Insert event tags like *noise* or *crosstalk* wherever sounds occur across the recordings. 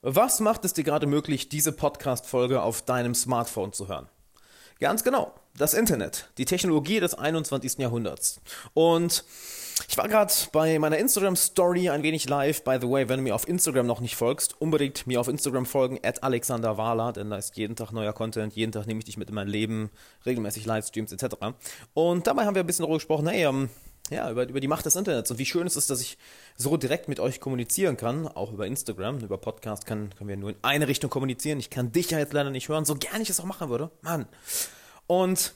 Was macht es dir gerade möglich, diese Podcast-Folge auf deinem Smartphone zu hören? Ganz genau, das Internet, die Technologie des 21. Jahrhunderts. Und ich war gerade bei meiner Instagram-Story ein wenig live. By the way, wenn du mir auf Instagram noch nicht folgst, unbedingt mir auf Instagram folgen, at Alexander Wahler, denn da ist jeden Tag neuer Content, jeden Tag nehme ich dich mit in mein Leben, regelmäßig Livestreams etc. Und dabei haben wir ein bisschen darüber gesprochen, hey, ähm, ja, über, über die Macht des Internets und wie schön es ist, dass ich so direkt mit euch kommunizieren kann, auch über Instagram, über Podcast kann, können wir nur in eine Richtung kommunizieren. Ich kann dich ja jetzt leider nicht hören, so gerne ich es auch machen würde. Mann. Und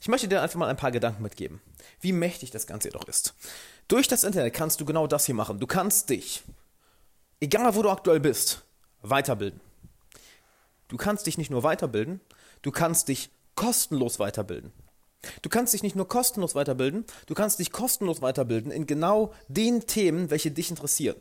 ich möchte dir einfach mal ein paar Gedanken mitgeben, wie mächtig das Ganze jedoch ist. Durch das Internet kannst du genau das hier machen. Du kannst dich, egal wo du aktuell bist, weiterbilden. Du kannst dich nicht nur weiterbilden, du kannst dich kostenlos weiterbilden. Du kannst dich nicht nur kostenlos weiterbilden, du kannst dich kostenlos weiterbilden in genau den Themen, welche dich interessieren.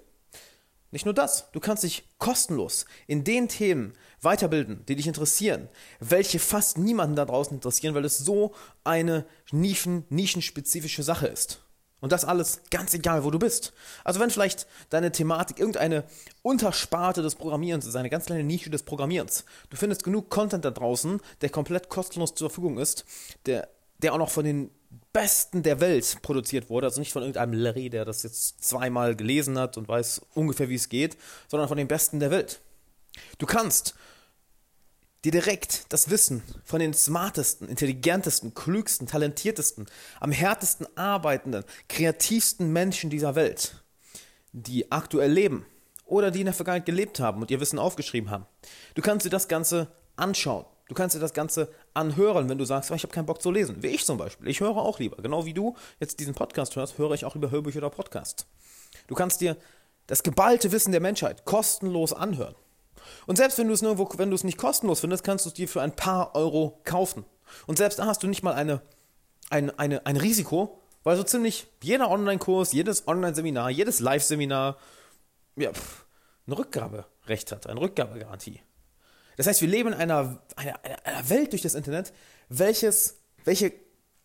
Nicht nur das, du kannst dich kostenlos in den Themen weiterbilden, die dich interessieren, welche fast niemanden da draußen interessieren, weil es so eine Nischen, nischenspezifische Sache ist. Und das alles ganz egal, wo du bist. Also wenn vielleicht deine Thematik irgendeine Untersparte des Programmierens ist, eine ganz kleine Nische des Programmierens, du findest genug Content da draußen, der komplett kostenlos zur Verfügung ist, der der auch noch von den Besten der Welt produziert wurde, also nicht von irgendeinem Larry, der das jetzt zweimal gelesen hat und weiß ungefähr, wie es geht, sondern von den Besten der Welt. Du kannst dir direkt das Wissen von den smartesten, intelligentesten, klügsten, talentiertesten, am härtesten arbeitenden, kreativsten Menschen dieser Welt, die aktuell leben oder die in der Vergangenheit gelebt haben und ihr Wissen aufgeschrieben haben. Du kannst dir das Ganze anschauen. Du kannst dir das Ganze anhören, wenn du sagst, oh, ich habe keinen Bock zu lesen. Wie ich zum Beispiel. Ich höre auch lieber. Genau wie du jetzt diesen Podcast hörst, höre ich auch lieber Hörbücher oder Podcasts. Du kannst dir das geballte Wissen der Menschheit kostenlos anhören. Und selbst wenn du es nirgendwo, wenn du es nicht kostenlos findest, kannst du es dir für ein paar Euro kaufen. Und selbst da hast du nicht mal eine, ein, eine, ein Risiko, weil so ziemlich jeder Online-Kurs, jedes Online-Seminar, jedes Live-Seminar ja, ein Rückgaberecht hat, eine Rückgabegarantie. Das heißt, wir leben in einer, einer, einer Welt durch das Internet, welches, welche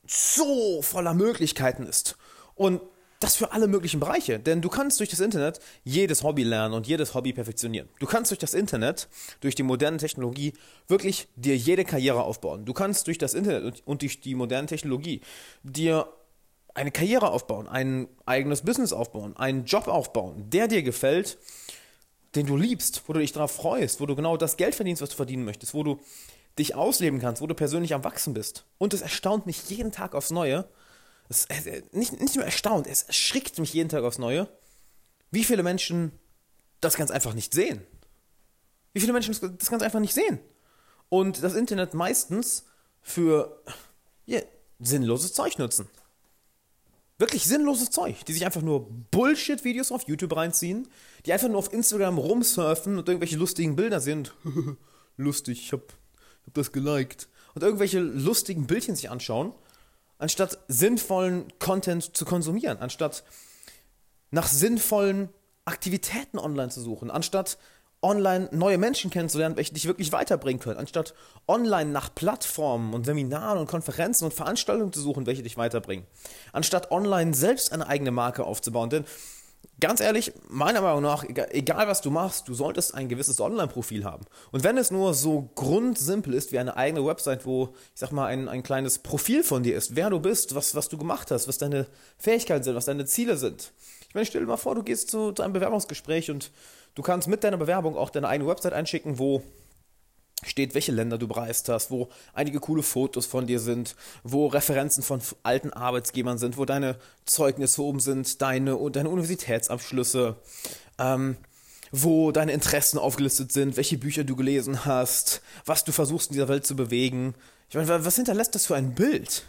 so voller Möglichkeiten ist. Und das für alle möglichen Bereiche. Denn du kannst durch das Internet jedes Hobby lernen und jedes Hobby perfektionieren. Du kannst durch das Internet, durch die moderne Technologie, wirklich dir jede Karriere aufbauen. Du kannst durch das Internet und durch die moderne Technologie dir eine Karriere aufbauen, ein eigenes Business aufbauen, einen Job aufbauen, der dir gefällt den du liebst, wo du dich darauf freust, wo du genau das Geld verdienst, was du verdienen möchtest, wo du dich ausleben kannst, wo du persönlich am Wachsen bist. Und es erstaunt mich jeden Tag aufs Neue. Es, äh, nicht, nicht nur erstaunt, es erschrickt mich jeden Tag aufs Neue, wie viele Menschen das ganz einfach nicht sehen. Wie viele Menschen das ganz einfach nicht sehen. Und das Internet meistens für ja, sinnloses Zeug nutzen. Wirklich sinnloses Zeug, die sich einfach nur Bullshit-Videos auf YouTube reinziehen, die einfach nur auf Instagram rumsurfen und irgendwelche lustigen Bilder sind. *laughs* Lustig, ich hab, hab das geliked. Und irgendwelche lustigen Bildchen sich anschauen, anstatt sinnvollen Content zu konsumieren, anstatt nach sinnvollen Aktivitäten online zu suchen, anstatt online neue Menschen kennenzulernen, welche dich wirklich weiterbringen können, anstatt online nach Plattformen und Seminaren und Konferenzen und Veranstaltungen zu suchen, welche dich weiterbringen, anstatt online selbst eine eigene Marke aufzubauen. Denn ganz ehrlich, meiner Meinung nach, egal, was du machst, du solltest ein gewisses Online-Profil haben. Und wenn es nur so grundsimpel ist wie eine eigene Website, wo, ich sag mal, ein, ein kleines Profil von dir ist, wer du bist, was, was du gemacht hast, was deine Fähigkeiten sind, was deine Ziele sind. Ich meine, stell dir mal vor, du gehst zu, zu einem Bewerbungsgespräch und Du kannst mit deiner Bewerbung auch deine eigene Website einschicken, wo steht, welche Länder du bereist hast, wo einige coole Fotos von dir sind, wo Referenzen von alten Arbeitsgebern sind, wo deine Zeugnisse oben sind, deine, deine Universitätsabschlüsse, ähm, wo deine Interessen aufgelistet sind, welche Bücher du gelesen hast, was du versuchst in dieser Welt zu bewegen. Ich meine, was hinterlässt das für ein Bild?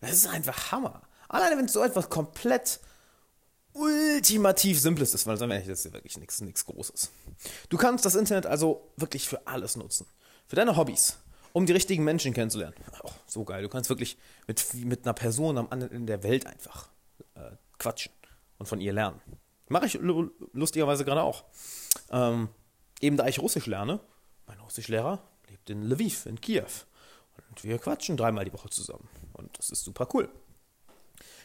Das ist einfach Hammer. Alleine wenn so etwas komplett ultimativ simples ist, weil wir ehrlich, das ist ja wirklich nichts nichts Großes. Du kannst das Internet also wirklich für alles nutzen. Für deine Hobbys, um die richtigen Menschen kennenzulernen. Oh, so geil. Du kannst wirklich mit, mit einer Person am anderen Ende der Welt einfach äh, quatschen und von ihr lernen. Mache ich lustigerweise gerade auch. Ähm, eben da ich Russisch lerne, mein Russischlehrer lebt in Lviv, in Kiew. Und wir quatschen dreimal die Woche zusammen. Und das ist super cool.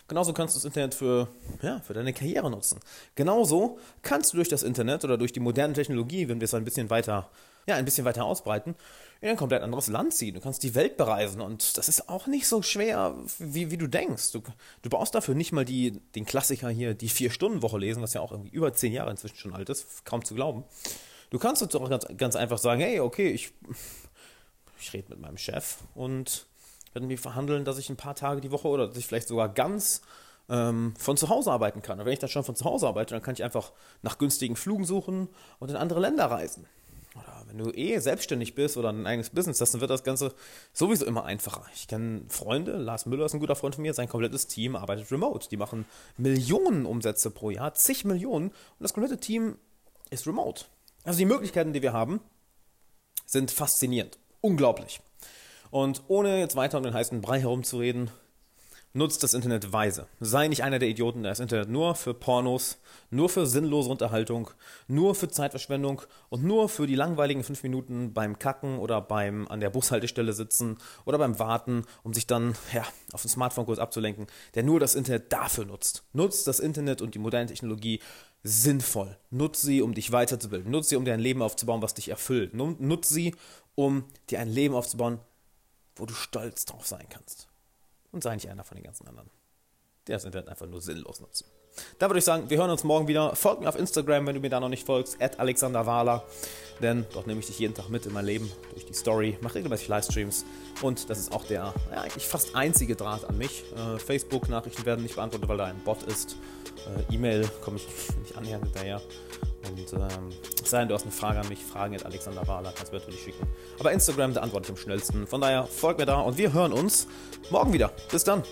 Genauso kannst du das Internet für, ja, für deine Karriere nutzen. Genauso kannst du durch das Internet oder durch die moderne Technologie, wenn wir es ein bisschen weiter, ja, ein bisschen weiter ausbreiten, in ein komplett anderes Land ziehen. Du kannst die Welt bereisen und das ist auch nicht so schwer, wie, wie du denkst. Du, du brauchst dafür nicht mal die, den Klassiker hier, die Vier-Stunden-Woche lesen, was ja auch irgendwie über zehn Jahre inzwischen schon alt ist, kaum zu glauben. Du kannst jetzt auch ganz, ganz einfach sagen, hey, okay, ich, ich rede mit meinem Chef und wir verhandeln, dass ich ein paar Tage die Woche oder dass ich vielleicht sogar ganz ähm, von zu Hause arbeiten kann. Und wenn ich dann schon von zu Hause arbeite, dann kann ich einfach nach günstigen Flügen suchen und in andere Länder reisen. Oder wenn du eh selbstständig bist oder ein eigenes Business hast, dann wird das Ganze sowieso immer einfacher. Ich kenne Freunde, Lars Müller ist ein guter Freund von mir, sein komplettes Team arbeitet remote. Die machen Millionen Umsätze pro Jahr, zig Millionen und das komplette Team ist remote. Also die Möglichkeiten, die wir haben, sind faszinierend. Unglaublich. Und ohne jetzt weiter um den heißen Brei herumzureden, nutzt das Internet weise. Sei nicht einer der Idioten, der das Internet nur für Pornos, nur für sinnlose Unterhaltung, nur für Zeitverschwendung und nur für die langweiligen fünf Minuten beim Kacken oder beim an der Bushaltestelle sitzen oder beim Warten, um sich dann ja, auf den Smartphone kurz abzulenken, der nur das Internet dafür nutzt. Nutzt das Internet und die moderne Technologie sinnvoll. Nutz sie, um dich weiterzubilden. Nutz sie, um dir ein Leben aufzubauen, was dich erfüllt. Nutz sie, um dir ein Leben aufzubauen, wo du stolz drauf sein kannst. Und sei nicht einer von den ganzen anderen, die das Internet einfach nur sinnlos nutzen. Da würde ich sagen, wir hören uns morgen wieder. Folgt mir auf Instagram, wenn du mir da noch nicht folgst, at Alexander Wahler. Denn dort nehme ich dich jeden Tag mit in mein Leben durch die Story, mache regelmäßig Livestreams und das ist auch der ja, eigentlich fast einzige Draht an mich. Äh, Facebook-Nachrichten werden nicht beantwortet, weil da ein Bot ist. Äh, E-Mail komme ich *laughs* nicht annähernd hinterher. Und ähm, sei denn, du hast eine Frage an mich, Fragen at Alexander Wahler, kannst du natürlich schicken. Aber Instagram, da antworte ich am schnellsten. Von daher folgt mir da und wir hören uns morgen wieder. Bis dann.